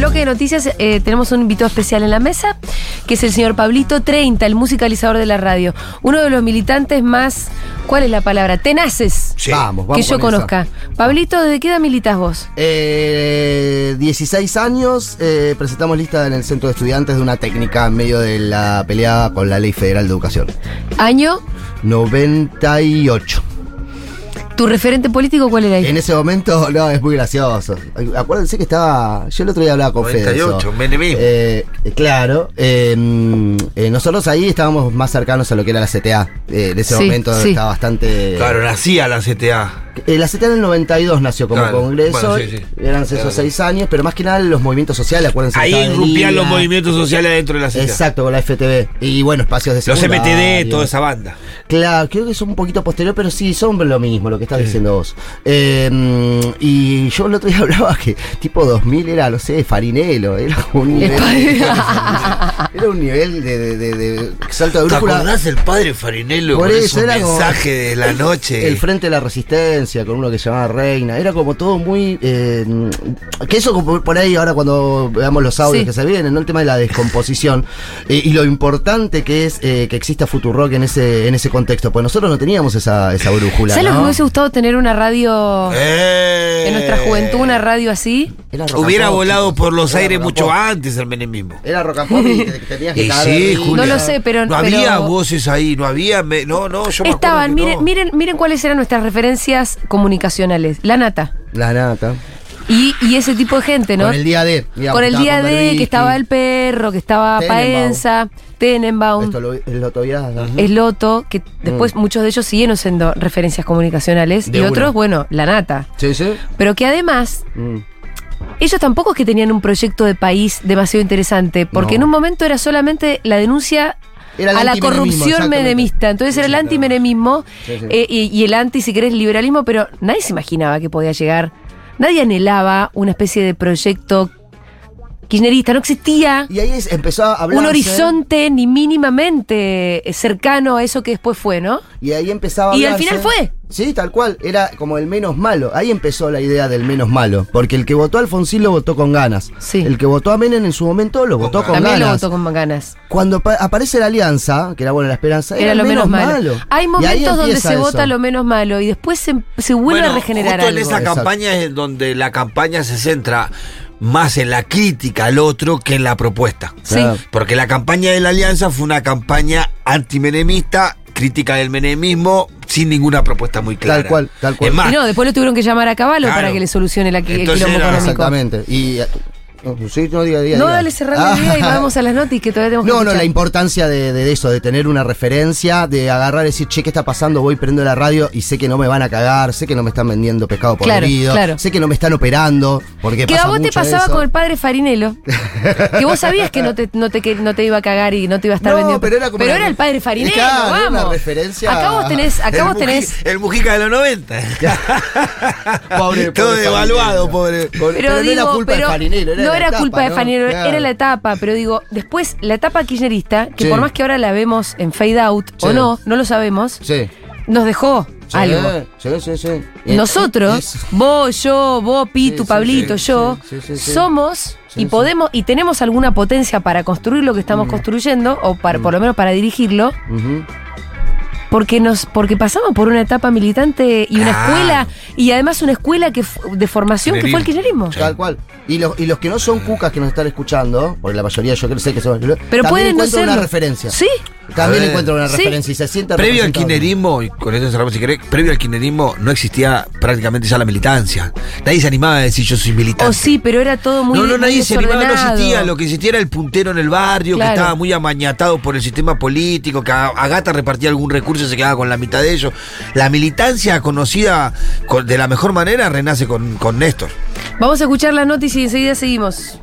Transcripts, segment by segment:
bloque de noticias eh, tenemos un invitado especial en la mesa, que es el señor Pablito 30, el musicalizador de la radio. Uno de los militantes más, ¿cuál es la palabra? Tenaces. Sí. Vamos, vamos. que yo con esa. conozca. Pablito, ¿desde qué edad militas vos? Eh, 16 años, eh, presentamos lista en el centro de estudiantes de una técnica en medio de la pelea con la Ley Federal de Educación. ¿Año? 98. ¿Tu referente político cuál era ahí? En ese momento, no, es muy gracioso. Acuérdense que estaba. Yo el otro día hablaba con Fede. de eso. 98, menemismo. Eh, eh, claro. eh, eh, nosotros ahí estábamos más cercanos a lo que era la CTA. Eh, en ese Sí, momento sí. estaba bastante. Claro, nacía la CTA. Eh, la CTA en el 92 nació como Claro, congreso. bueno, sí, sí. Eran esos Claro. seis años, pero más que nada los movimientos sociales, acuérdense. que Ahí el irrumpían los movimientos sociales dentro de la CTA. Exacto, con la FTV. Y bueno, espacios de Los. MTD, toda esa banda. Claro, creo que son un poquito posterior, pero sí, son lo mismo, lo que estás diciendo vos. Eh, mm, y yo el otro día hablaba que tipo 2000 era, no sé, farinelo, era un nivel. era un nivel de, de, de- de salto de ¿Te brújula. acordás del padre Farinello Por con eso, esos era como- mensajes de la noche? El Frente de la Resistencia, con uno que se llamaba Reina. Era como todo muy. eh, que eso, por ahí, ahora cuando veamos los audios Sí. que se vienen, ¿no? el tema de la descomposición. eh, y lo importante que es eh, que exista Futurock en ese, en ese contexto. Pues nosotros no teníamos esa, esa brújula. ¿Sabes lo que ¿no? me hubiese gustado tener una radio Eh. en nuestra juventud, una radio así? Hubiera pop, volado chicos. por los Era aires mucho pop. antes el menemismo. Era rock and pop y te- te tenías que sí. Julia. No lo sé, pero- No pero- había voces ahí, no había. me- no, no, yo me Estaban, acuerdo que miren, no. miren, miren cuáles eran nuestras referencias comunicacionales. La nata. La nata. Y, y ese tipo de gente, ¿no? Con el día D. digamos, Con el día Berbisky, que estaba el perro, que estaba. Paenza, Tenenbaum, Esto lo, el Loto Viada. Esloto, que después muchos de ellos siguieron siendo referencias comunicacionales. Mm. De y una. otros, bueno, la nata. Sí, sí. Pero que además, Mm. ellos tampoco es que tenían un proyecto de país demasiado interesante, porque No. en un momento era solamente la denuncia Era a la corrupción menemista. Entonces era el antimenemismo eh, y, y el anti, si querés, liberalismo, pero nadie se imaginaba que podía llegar. Nadie anhelaba una especie de proyecto kirchnerista. No existía Y ahí es- empezó a hablar. un horizonte ni mínimamente eh, cercano a eso que después fue, ¿no? Y ahí empezaba a Y al hablarse. final fue. Sí, tal cual. Era como el menos malo. Ahí empezó la idea del menos malo. Porque el que votó a Alfonsín lo votó con ganas. Sí. El que votó a Menem en su momento lo votó con También lo ganas. votó con ganas. Cuando pa- aparece la alianza, que era bueno la esperanza, era, Era lo menos malo. Hay momentos donde se eso. vota lo menos malo y después se, se vuelve Bueno, a regenerar justo algo. en esa Exacto. campaña es donde la campaña se centra más en la crítica al otro que en la propuesta. Sí. Porque la campaña de la alianza fue una campaña antimenemista, crítica del menemismo, sin ninguna propuesta muy clara. Tal cual, tal cual. Es más, Y no, después lo tuvieron que llamar a Caballo Claro. para que le solucione la, el quilombo era- económico. Exactamente. Y. no, sí, no diga, diga. No, diga. dale, cerrando el día y vamos a las notas que todavía tenemos que No, no, escuchar. la importancia de, de eso, de tener una referencia, de agarrar y decir, che, ¿qué está pasando? Voy, prendo la radio y sé que no me van a cagar, sé que no me están vendiendo pescado Claro, podrido, claro. sé que no me están operando, porque Que pasa a vos te pasaba eso. con el padre Farinelo. que vos sabías que no te, no, te, que no te iba a cagar y no te iba a estar No, vendiendo. pero era como una- el padre Farinelo, Claro, era vamos. una referencia Acá vos tenés, acá el, vos tenés. el Mujica de los 90. Pobre- Todo pobre devaluado, Farinello. pobre. Por- Pero, no digo, era culpa pero de Farinero, era no era etapa, culpa de Claro. era la etapa, pero digo, después la etapa kirchnerista, que Sí. por más que ahora la vemos en fade out o no, no lo sabemos, Sí. nos dejó algo. Nosotros, vos, yo, vos, Pitu, Pablito, yo, somos y podemos y tenemos alguna potencia para construir lo que estamos Mm. construyendo o para por lo menos para dirigirlo. Porque nos porque pasamos por una etapa militante y una Claro. escuela y además una escuela que de formación que fue el kirchnerismo. Tal cual. Y los, y los que no son cucas que nos están escuchando, porque la mayoría yo creo sé que son. Pero pueden no encuentran una referencia. Sí, También A ver. encuentran una Sí. referencia y se sienten Previo al kirchnerismo, y con esto cerramos si querés, previo al kirchnerismo no existía prácticamente ya la militancia. Nadie se animaba a decir yo soy militante. o sí, pero era todo muy no, no, nadie se animaba, no existía. Lo que existía era el puntero en el barrio, Claro. que estaba muy amañatado por el sistema político, que a- Agata repartía algún recurso y se quedaba con la mitad de ellos. La militancia conocida con- de la mejor manera renace con, con Néstor. Vamos a escuchar la noticia y enseguida seguimos.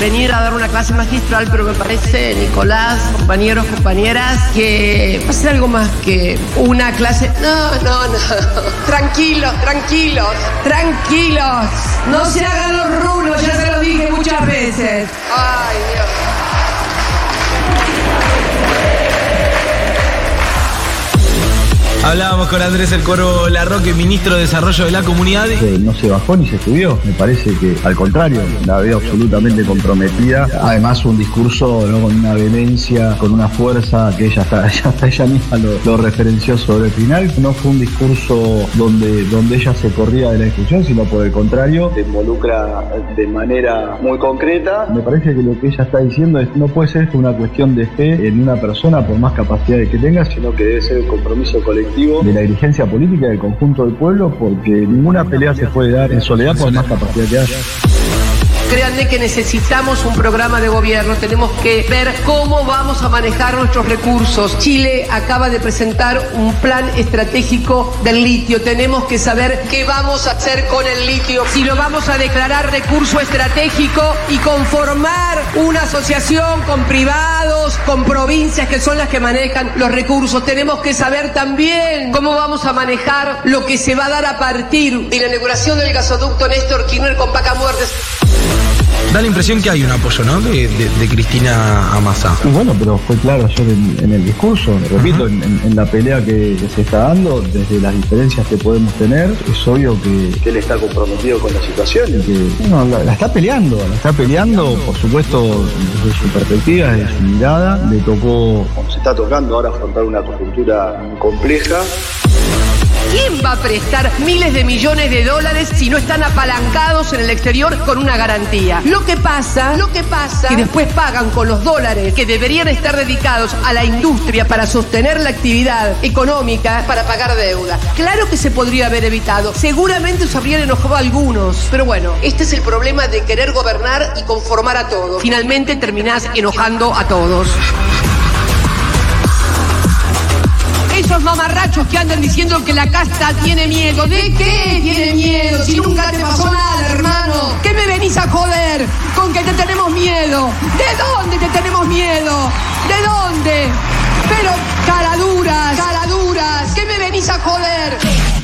Venir a dar una clase magistral, pero me parece, Nicolás, compañeros, compañeras, que va a ser algo más que una clase. No, no, no. Tranquilos, tranquilos, tranquilos. No se hagan los rulos, ya se lo dije muchas veces. Ay, Dios. Hablábamos con Andrés El Coro Larroque, ministro de Desarrollo de la Comunidad. no se bajó ni se subió. Me parece que al contrario, la veo absolutamente comprometida. Además, un discurso con una vehemencia, con una fuerza que ella está, ella, misma lo, referenció sobre el final. No fue un discurso donde, donde ella se corría de la discusión, sino por el contrario, se involucra de manera muy concreta. Me parece que lo que ella está diciendo es no puede ser una cuestión de fe en una persona por más capacidades que tenga, sino que debe ser el compromiso colectivo de la dirigencia política del conjunto del pueblo, porque ninguna pelea se puede dar en soledad por más capacidad que haya. Créanme que necesitamos un programa de gobierno, tenemos que ver cómo vamos a manejar nuestros recursos. Chile acaba de presentar un plan estratégico del litio, tenemos que saber qué vamos a hacer con el litio, si lo vamos a declarar recurso estratégico y conformar una asociación con privados, con provincias que son las que manejan los recursos. Tenemos que saber también cómo vamos a manejar lo que se va a dar a partir de la inauguración del gasoducto Néstor Kirchner con Paca Muertes. Da la impresión que hay un apoyo, ¿no? De, de- de Cristina a Massa. Y bueno, pero fue claro ayer en, en el discurso, repito, en, en- en la pelea que, que se está dando, desde las diferencias que podemos tener, es obvio que, que él está comprometido con la situación y que bueno, la, la está peleando, la está peleando, por supuesto, desde su perspectiva, desde su mirada, le tocó, se está tocando ahora, afrontar una coyuntura compleja. ¿Quién va a prestar miles de millones de dólares si no están apalancados en el exterior con una garantía? Lo que pasa, lo que pasa, que después pagan con los dólares que deberían estar dedicados a la industria para sostener la actividad económica para pagar deuda. Claro que se podría haber evitado. Seguramente se habrían enojado algunos. Pero bueno, este es el problema de querer gobernar y conformar a todos. Finalmente terminás enojando a todos. Mamarrachos que andan diciendo que la casta tiene miedo. ¿De qué tiene miedo? Si nunca te pasó nada, hermano. ¿Qué me venís a joder con que te tenemos miedo? ¿De dónde te tenemos miedo? ¿De dónde? Pero caraduras, caraduras. ¿Qué me venís a joder?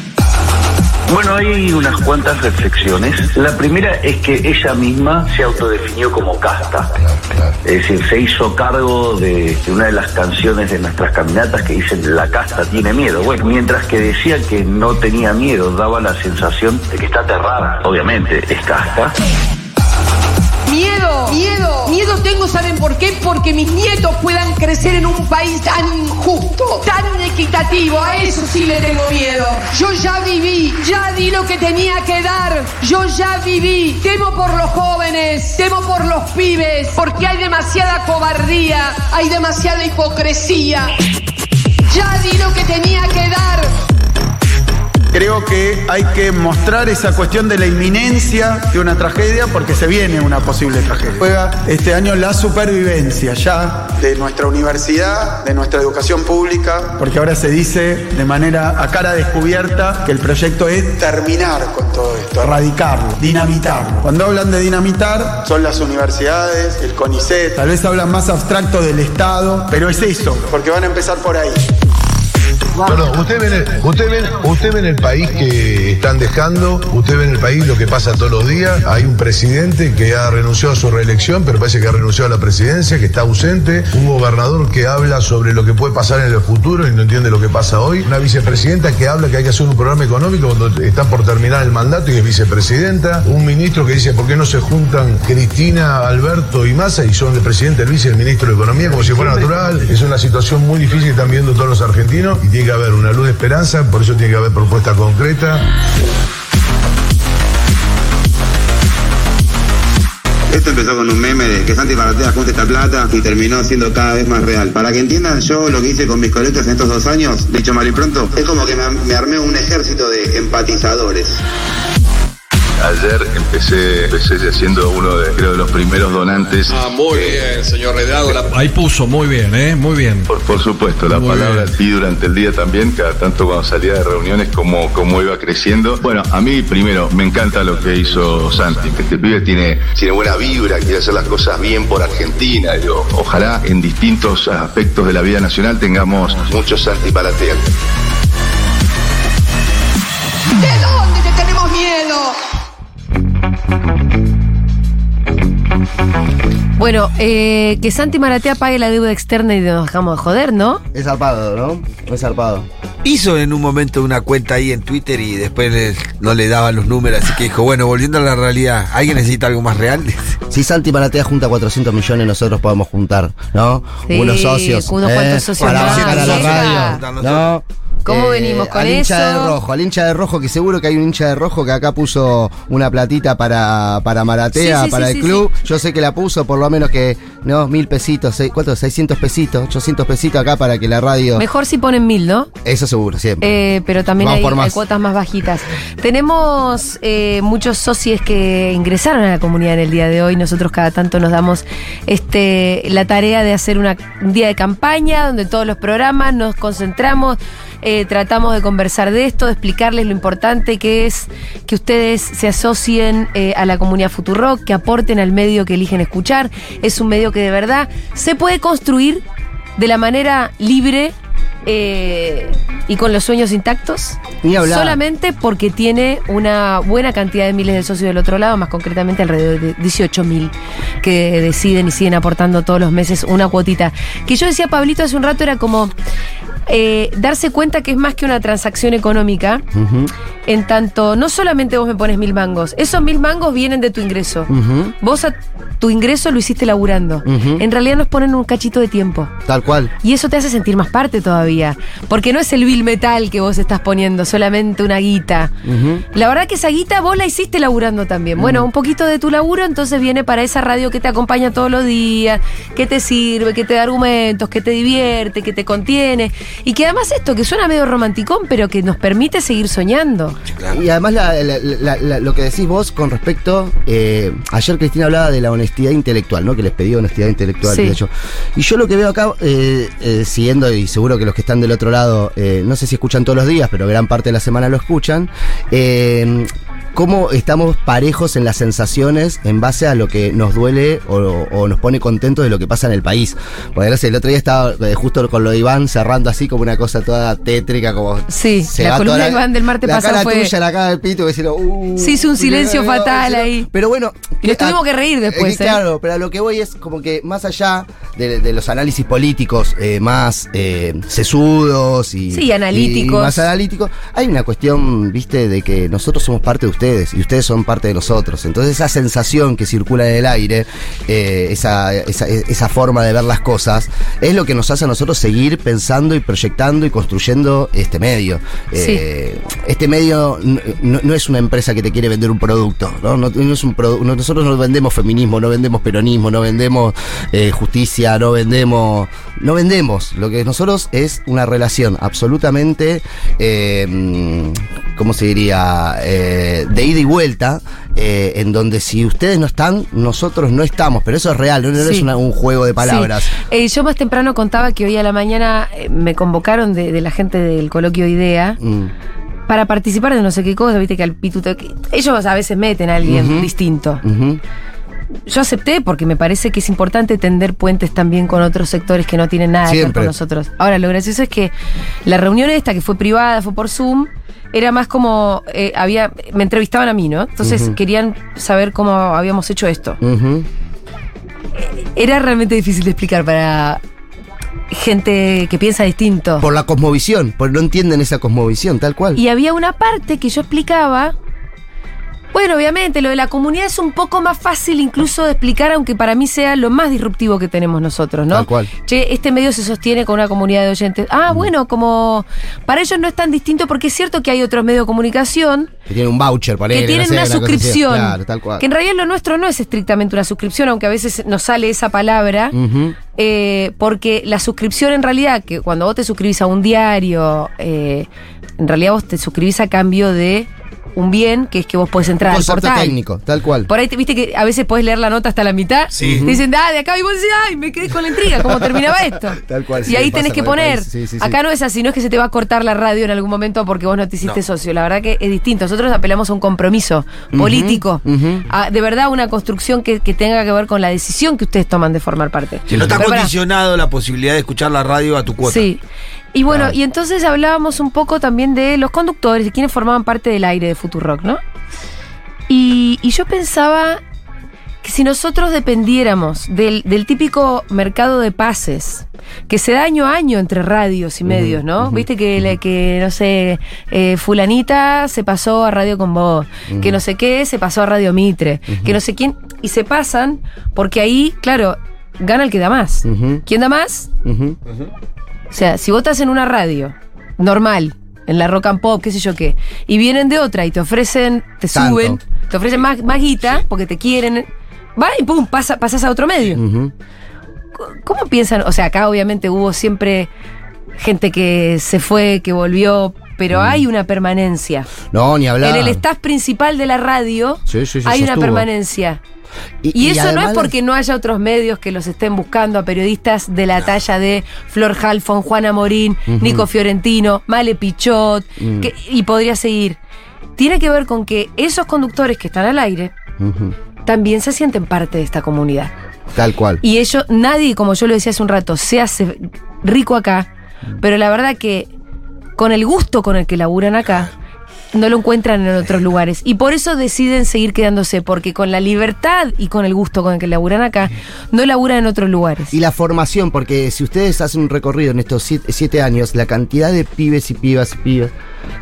Bueno, hay unas cuantas reflexiones. La primera es que ella misma se autodefinió como casta. Es decir, se hizo cargo de, una de las canciones de nuestras caminatas que dicen la casta tiene miedo. Bueno, mientras que decía que no tenía miedo, daba la sensación de que está aterrada. Obviamente, es casta. Miedo, miedo, miedo tengo, ¿saben por qué? Porque mis nietos puedan crecer en un país tan injusto, tan inequitativo. A eso sí le tengo miedo. Yo ya viví, ya di lo que tenía que dar. Yo ya viví. Temo por los jóvenes, temo por los pibes, porque hay demasiada cobardía, hay demasiada hipocresía. Ya di lo que tenía que dar. Creo que hay que mostrar esa cuestión de la inminencia de una tragedia porque se viene una posible tragedia. Juega este año la supervivencia ya de nuestra universidad, de nuestra educación pública, porque ahora se dice de manera a cara descubierta que el proyecto es terminar con todo esto, erradicarlo, dinamitarlo. Cuando hablan de dinamitar son las universidades, el CONICET, tal vez hablan más abstracto del Estado, pero es eso, porque van a empezar por ahí. Perdón, usted ve, usted, ve, usted ve en el país que están dejando, usted ve en el país lo que pasa todos los días. Hay un presidente que ha renunciado a su reelección, pero parece que ha renunciado a la presidencia, que está ausente. Un gobernador que habla sobre lo que puede pasar en el futuro y no entiende lo que pasa hoy. Una vicepresidenta que habla que hay que hacer un programa económico cuando está por terminar el mandato y es vicepresidenta. Un ministro que dice por qué no se juntan Cristina, Alberto y Massa y son el presidente, el vice el ministro de Economía como si fuera natural. Es una situación muy difícil que están viendo todos los argentinos que haber una luz de esperanza, por eso tiene que haber propuesta concreta. Esto empezó con un meme de que Santi Maratea junte esta plata y terminó siendo cada vez más real. Para que entiendan yo lo que hice con mis coletas en estos dos años, dicho mal y pronto, es como que me armé un ejército de empatizadores. Ayer empecé, empecé siendo uno de, creo, de los primeros donantes. Ah, muy bien, señor Redado. la- Ahí puso, muy bien, ¿eh? Muy bien. Por, por supuesto, la Muy palabra bien. y durante el día también, cada tanto cuando salía de reuniones, cómo, cómo iba creciendo. Bueno, a mí primero me encanta lo que hizo Santi, que este pibe tiene, tiene buena vibra, quiere hacer las cosas bien por Argentina. Digo, ojalá en distintos aspectos de la vida nacional tengamos muchos Santi Maratea. ¿De Bueno, eh, que Santi Maratea pague la deuda externa y nos dejamos de joder, ¿no? Es zarpado, ¿no? Es zarpado. Hizo en un momento una cuenta ahí en Twitter y después no le daban los números, así que dijo, bueno, volviendo a la realidad, ¿alguien necesita algo más real? Si Santi Maratea junta 400 millones, nosotros podemos juntar, ¿no? Sí, Unos socios. unos ¿eh? cuantos socios Para más, bancar a la llega. radio. ¿No? ¿Cómo venimos con al hincha eso? de rojo, al hincha de rojo, que seguro que hay un hincha de rojo que acá puso una platita para, para Maratea, Sí, sí, para sí, el club. Yo sé que la puso por lo menos que, no, mil pesitos, seis, ¿cuánto? 600 pesitos, 800 pesitos acá para que la radio. Mejor si ponen mil, ¿no? Eso seguro, siempre. Eh, pero también hay, cuotas más bajitas. Tenemos eh, muchos socios que ingresaron a la comunidad en el día de hoy. Nosotros cada tanto nos damos este, la tarea de hacer una- un día de campaña donde todos los programas nos concentramos, eh, tratamos de conversar de esto, de explicarles lo importante que es que ustedes se asocien eh, a la comunidad Futurock, que aporten al medio que eligen escuchar. Es un medio que de verdad se puede construir de la manera libre eh, y con los sueños intactos. Ni hablar. Solamente porque tiene una buena cantidad de miles de socios del otro lado, más concretamente alrededor de 18 mil que deciden y siguen aportando todos los meses una cuotita. Que yo decía, Pablito, hace un rato era como eh, darse cuenta que es más que una transacción económica. En tanto, no solamente vos me pones mil mangos, esos mil mangos vienen de tu ingreso. Vos a tu ingreso lo hiciste laburando. En realidad nos ponen un cachito de tiempo. Tal cual. Y eso te hace sentir más parte todavía. Porque no es el bill metal que vos estás poniendo, solamente una guita. La verdad que esa guita vos la hiciste laburando también. Bueno, un poquito de tu laburo entonces viene para esa radio que te acompaña todos los días, que te sirve, que te da argumentos, que te divierte, que te contiene. Y que además esto, que suena medio romanticón, pero que nos permite seguir soñando. Y además la- la- la- la- lo que decís vos con respecto, eh, ayer Cristina hablaba de la honestidad intelectual, ¿no? Que les pedía honestidad intelectual. Sí. de hecho. Y yo lo que veo acá, eh, eh, siguiendo, y seguro que los que están del otro lado, eh, no sé si escuchan todos los días, pero gran parte de la semana lo escuchan, eh, cómo estamos parejos en las sensaciones en base a lo que nos duele o, o nos pone contentos de lo que pasa en el país. Porque sé, el otro día estaba eh, justo con lo de Iván cerrando así como una cosa toda tétrica, como... Sí, se la columna de Iván del martes la pasado cara fue- tuya, la cara del pito, decirlo, uh, Se hizo un silencio fatal ahí. Pero bueno. Y nos tuvimos que reír después, eh, ¿eh? Claro, pero a lo que voy es como que más allá de, de los análisis políticos eh, más eh, sesudos y, Sí, analíticos. y más analíticos, hay una cuestión, viste, de que nosotros somos parte de ustedes y ustedes son parte de nosotros. Entonces esa sensación que circula en el aire, eh, esa, esa, esa forma de ver las cosas, es lo que nos hace a nosotros seguir pensando y proyectando y construyendo este medio. Eh, este medio no, no es una empresa que te quiere vender un producto, ¿no? No- no es un produ- no- nosotros no vendemos feminismo, no vendemos peronismo, no vendemos eh, justicia, no vendemos, no vendemos. Lo que nosotros es una relación absolutamente, eh, ¿cómo se diría? Eh, de ida y vuelta, eh, en donde si ustedes no están, nosotros no estamos. Pero eso es real, no, es una- un juego de palabras. Sí. Yo más temprano contaba que hoy a la mañana me convocaron de, de la gente del coloquio IDEA Mm. para participar de no sé qué cosa, viste que al pituto. que- ellos a veces meten a alguien distinto. Ujú. Yo acepté porque me parece que es importante tender puentes también con otros sectores que no tienen nada que ver con nosotros. Ahora, lo gracioso es que la reunión esta, que fue privada, fue por Zoom, era más como. eh, había Me entrevistaban a mí, ¿no? Entonces querían saber cómo habíamos hecho esto. Era realmente difícil de explicar para gente que piensa distinto. Por la cosmovisión, porque no entienden esa cosmovisión, tal cual. Y había una parte que yo explicaba. Bueno, obviamente, lo de la comunidad es un poco más fácil incluso de explicar, aunque para mí sea lo más disruptivo que tenemos nosotros, ¿no? Tal cual. Che, este medio se sostiene con una comunidad de oyentes. Ah, bueno, como para ellos no es tan distinto porque es cierto que hay otros medios de comunicación Que tienen un voucher, ponele, que tienen no sé, una suscripción. Claro, tal cual. Que en realidad lo nuestro no es estrictamente una suscripción, aunque a veces nos sale esa palabra. Eh, porque la suscripción en realidad, que cuando vos te suscribís a un diario, eh, en realidad vos te suscribís a cambio de un bien, que es que vos podés entrar al Concepto portal. técnico, tal cual. Por ahí, te- viste que a veces podés leer la nota hasta la mitad. Sí. Te dicen, ah, de acá, y vos decís, ay, me quedé con la intriga, ¿cómo terminaba esto? Tal cual. y sí, ahí tenés que poner. Sí, sí, sí. Acá no es así, no es que se te va a cortar la radio en algún momento porque vos no te hiciste No. socio. La verdad que es distinto. Nosotros apelamos a un compromiso político. ujú. a, de verdad, una construcción que, que tenga que ver con la decisión que ustedes toman de formar parte. Si no está Pero condicionado la posibilidad de escuchar la radio a tu cuota. Sí. Y bueno, y entonces hablábamos un poco también de los conductores, de quienes formaban parte del aire de Futurock, ¿no? Y, y yo pensaba que si nosotros dependiéramos del, del típico mercado de pases, que se da año a año entre radios y medios, ¿no? Viste que, le- que no sé, eh, fulanita se pasó a Radio con vos, que no sé qué se pasó a Radio Mitre, que no sé quién, y se pasan porque ahí, claro, gana el que da más. ¿Quién da más? O sea, si vos estás en una radio normal, en la rock and pop, qué sé yo qué, y vienen de otra y te ofrecen, te Tanto. suben, te ofrecen más, más guita porque te quieren, va y pum, pasa, pasas a otro medio. ¿Cómo piensan? O sea, acá obviamente hubo siempre gente que se fue, que volvió, pero hay una permanencia. No, ni hablar. En el staff principal de la radio Sí, sí, sí, hay una permanencia. Y, eso no es porque no haya otros medios que los estén buscando a periodistas de la talla de Flor Halfon, Juana Morín. Nico Fiorentino, Male Pichot, Mm. que- y podría seguir. Tiene que ver con que esos conductores que están al aire también se sienten parte de esta comunidad. Tal cual. Y ellos, nadie, como yo lo decía hace un rato, se hace rico acá, pero la verdad que con el gusto con el que laburan acá, no lo encuentran en otros lugares. Y por eso deciden seguir quedándose, porque con la libertad y con el gusto con el que laburan acá, no laburan en otros lugares. Y la formación, porque si ustedes hacen un recorrido en estos siete, siete años, la cantidad de pibes y pibas y pibas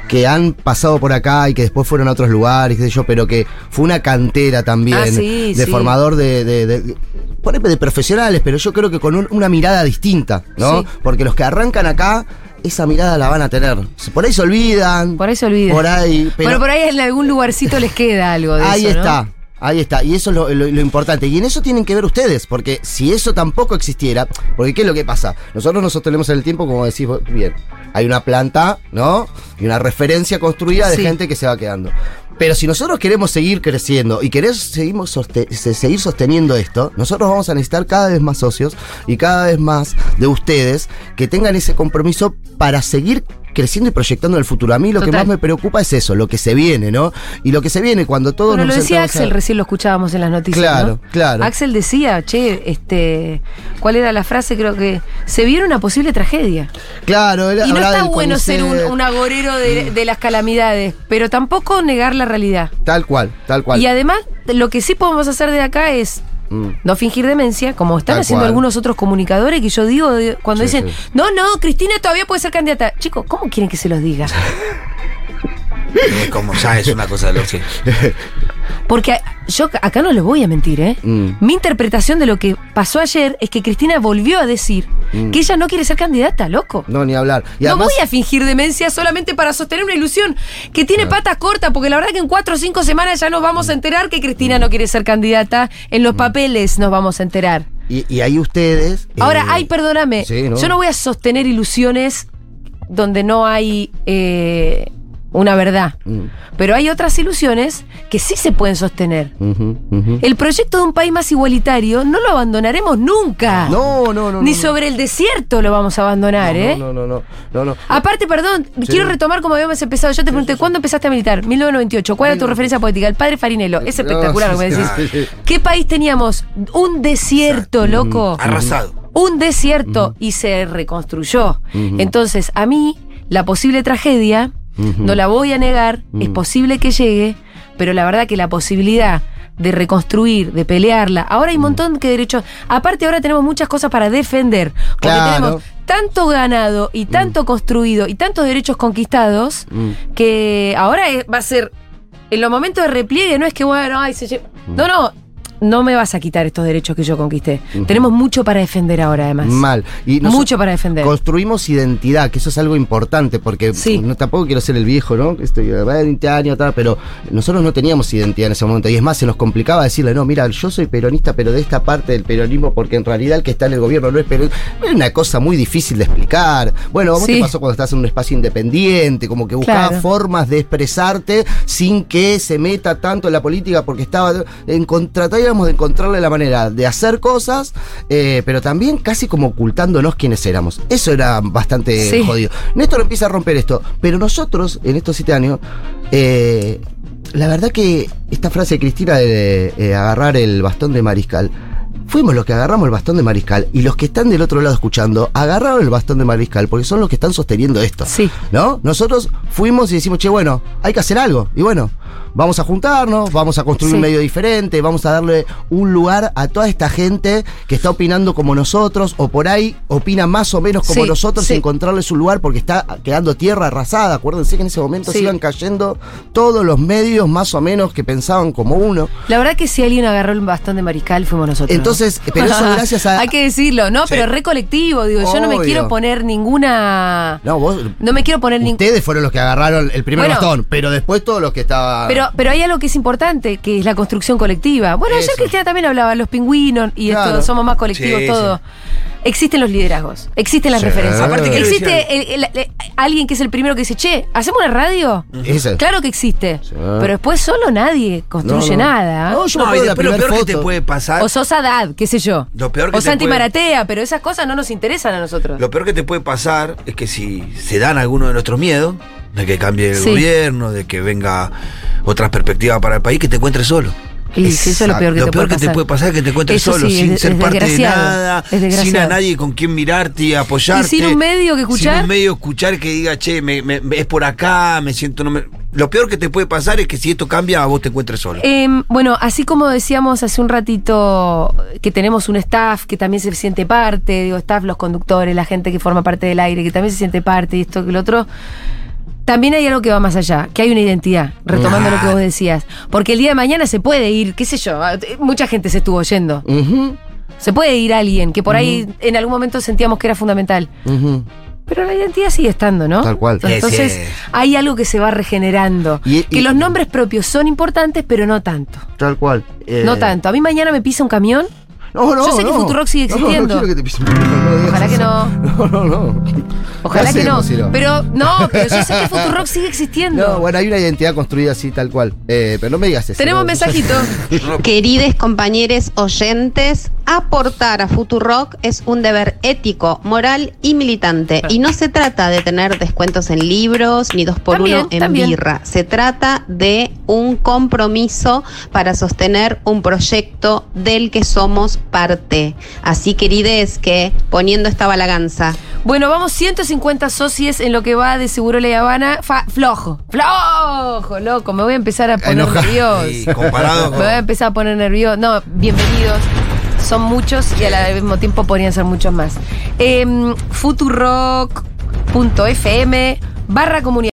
que han pasado por acá y que después fueron a otros lugares, qué sé yo, pero que fue una cantera también Ah, sí, de sí. formador de, de, de- de profesionales, pero yo creo que con un- una mirada distinta, ¿no? Sí. Porque los que arrancan acá, esa mirada la van a tener. Por ahí se olvidan. Por ahí se olvida. Por ahí. pero- bueno, por ahí en algún lugarcito les queda algo de Ahí eso, está. Ahí está, y eso es lo, lo- lo importante. Y en eso tienen que ver ustedes, porque si eso tampoco existiera, porque ¿qué es lo que pasa? Nosotros nos sostenemos en el tiempo, como decís bien, hay una planta, ¿no? Y una referencia construida de Sí. gente que se va quedando. Pero si nosotros queremos seguir creciendo y queremos seguir sosteniendo esto, nosotros vamos a necesitar cada vez más socios y cada vez más de ustedes que tengan ese compromiso para seguir creciendo y proyectando el futuro. A mí lo que más me preocupa es eso, lo que se viene, ¿no? Y lo que se viene cuando todos Bueno, nos lo decía a- Axel, recién lo escuchábamos en las noticias. Claro, ¿no? claro. Axel decía, che, este, ¿cuál era la frase? Creo que se viera una posible tragedia. Claro, él Y no está bueno ser un, agorero de, de las calamidades, pero tampoco negar la realidad. Tal cual, tal cual. Y además, lo que sí podemos hacer de acá es Mm. no fingir demencia, como están Tal haciendo cual. algunos otros comunicadores que yo digo cuando Sí, dicen, sí. no, no, Cristina todavía puede ser candidata. Chicos, ¿cómo quieren que se los diga? Como ya es una cosa de lo que. Porque yo acá no les voy a mentir, ¿eh? Mm. Mi interpretación de lo que pasó ayer es que Cristina volvió a decir Mm. que ella no quiere ser candidata, loco. No, ni hablar. Y no además, voy a fingir demencia solamente para sostener una ilusión que tiene patas cortas, porque la verdad que en cuatro o cinco semanas ya nos vamos a enterar que Cristina no quiere ser candidata. En los papeles nos vamos a enterar. y, y ahí ustedes. Ahora, eh, ay, perdóname. sí, ¿no? Yo no voy a sostener ilusiones donde no hay eh, una verdad. Mm, Pero hay otras ilusiones que sí se pueden sostener. El proyecto de un país más igualitario no lo abandonaremos nunca. No, no, no. Ni no, sobre el desierto lo vamos a abandonar, no, ¿eh? No, no, no, no, no. Aparte, perdón, quiero retomar como habíamos empezado. Yo te pregunté, ¿cuándo empezaste a militar? 1998. ¿Cuál era tu referencia poética? El padre Farinello. Es espectacular lo que me decís. ¿Qué país teníamos? Un desierto, loco. Arrasado. Un desierto y se reconstruyó. Entonces, a mí, la posible tragedia, No la voy a negar, es Ujú. posible que llegue, pero la verdad que la posibilidad de reconstruir, de pelearla, ahora hay un montón de derechos. Aparte, ahora tenemos muchas cosas para defender. Porque Claro. tenemos tanto ganado y tanto construido y tantos derechos conquistados Mm. que ahora es- va a ser. En los momentos de repliegue no es que, bueno, ay, se No, no. No me vas a quitar estos derechos que yo conquisté. Tenemos mucho para defender ahora, además. Mal. Y Mucho para defender. Construimos identidad, que eso es algo importante, porque no, tampoco quiero ser el viejo, ¿no? Que Estoy a 20 años, tal, pero nosotros no teníamos identidad en ese momento. Y es más, se nos complicaba decirle, no, mira, yo soy peronista, pero de esta parte del peronismo, porque en realidad el que está en el gobierno no es peronista. Es una cosa muy difícil de explicar. Bueno, ¿cómo Sí. te pasó cuando estás en un espacio independiente? Como que buscaba Claro. formas de expresarte sin que se meta tanto en la política, porque estaba. En, tratábamos de encontrarle la manera de hacer cosas, eh, pero también casi como ocultándonos quiénes éramos. Eso era bastante Sí. jodido. Néstor empieza a romper esto, pero nosotros, en estos siete años, eh, la verdad que esta frase de Cristina de eh, agarrar el bastón de mariscal. Fuimos los que agarramos el bastón de mariscal y los que están del otro lado escuchando agarraron el bastón de mariscal porque son los que están sosteniendo esto. Sí. ¿No? Nosotros fuimos y decimos, che, bueno, hay que hacer algo. Y bueno, vamos a juntarnos, vamos a construir Sí. un medio diferente, vamos a darle un lugar a toda esta gente que está opinando como nosotros o por ahí opina más o menos como Sí, nosotros sí. y encontrarle su lugar porque está quedando tierra arrasada. Acuérdense que en ese momento se iban cayendo todos los medios más o menos que pensaban como uno. La verdad que si alguien agarró el bastón de mariscal fuimos nosotros. Entonces, pero eso gracias a- Hay que decirlo, ¿no? Pero re colectivo, digo, yo no me quiero poner ninguna... No, vos. No me quiero poner ningún... Ustedes fueron los que agarraron el primer Bueno. bastón, pero después todos los que estaban. Pero, pero hay algo que es importante, que es la construcción colectiva. Bueno, ayer Eso. Cristina también hablaba, los pingüinos y Claro. esto, somos más colectivos, Sí, todo. Existen los liderazgos, existen las Sí. referencias. Aparte existe decir el- el- el- alguien que es el primero que dice, che, ¿hacemos una radio? Ese. Claro que existe. Pero después solo nadie construye No, no. nada. No, yo me No, la después lo peor que te puede pasar. O sos Haddad, qué sé yo. Lo peor que o te Santi puede- Maratea, pero esas cosas no nos interesan a nosotros. Lo peor que te puede pasar es que si se dan algunos de nuestros miedos, de que cambie el Sí. gobierno, de que venga otras perspectivas para el país, que te encuentres solo. Y eso es lo peor que, lo te, peor puede que te puede pasar es que te encuentres Eso solo, sí, sin es- ser es parte de nada, sin a nadie con quien mirarte y apoyarte. Y sin un medio que escuchar. Sin un medio escuchar que diga, che, me, me- es por acá, me siento... No me... Lo peor que te puede pasar es que si esto cambia, vos te encuentres solo. Em, bueno, así como decíamos hace un ratito que tenemos un staff que también se siente parte, digo, staff, los conductores, la gente que forma parte del aire, que también se siente parte, y esto que lo otro. También hay algo que va más allá, que hay una identidad, retomando lo que vos decías. Porque el día de mañana se puede ir, qué sé yo, mucha gente se estuvo yendo. Se puede ir alguien que por ahí en algún momento sentíamos que era fundamental. Pero la identidad sigue estando, ¿no? Tal cual. Entonces Sí, sí. hay algo que se va regenerando. Y- que y- los nombres propios son importantes, pero no tanto. Tal cual. Eh, No tanto. A mí mañana me pisa un camión. No, no, Yo sé que no. Futurock sigue No, no existiendo. quiero que te no Ojalá que no. No, no, no. Ojalá ¿Qué que no. no? Pero no, pero yo sé que Futurock sigue existiendo. No, bueno, hay una identidad construida así, tal cual. Eh, pero no me digas eso. Tenemos no, mensajito. Querides compañeros oyentes, aportar a Futurock es un deber ético, moral y militante. Y no se trata de tener descuentos en libros ni dos por También, uno en también. birra. Se trata de un compromiso para sostener un proyecto del que somos parte. Así, querides, que poniendo esta balaganza. Bueno, vamos 150 socios en lo que va de Seguro La Habana. Fa- flojo. Flojo, loco. Me voy a empezar a poner Enoja- nervioso. Y comparado Me con... voy a empezar a poner nervioso. No, bienvenidos. Son muchos y al mismo tiempo podrían ser muchos más. Em, Futurock.fm barra comunidad.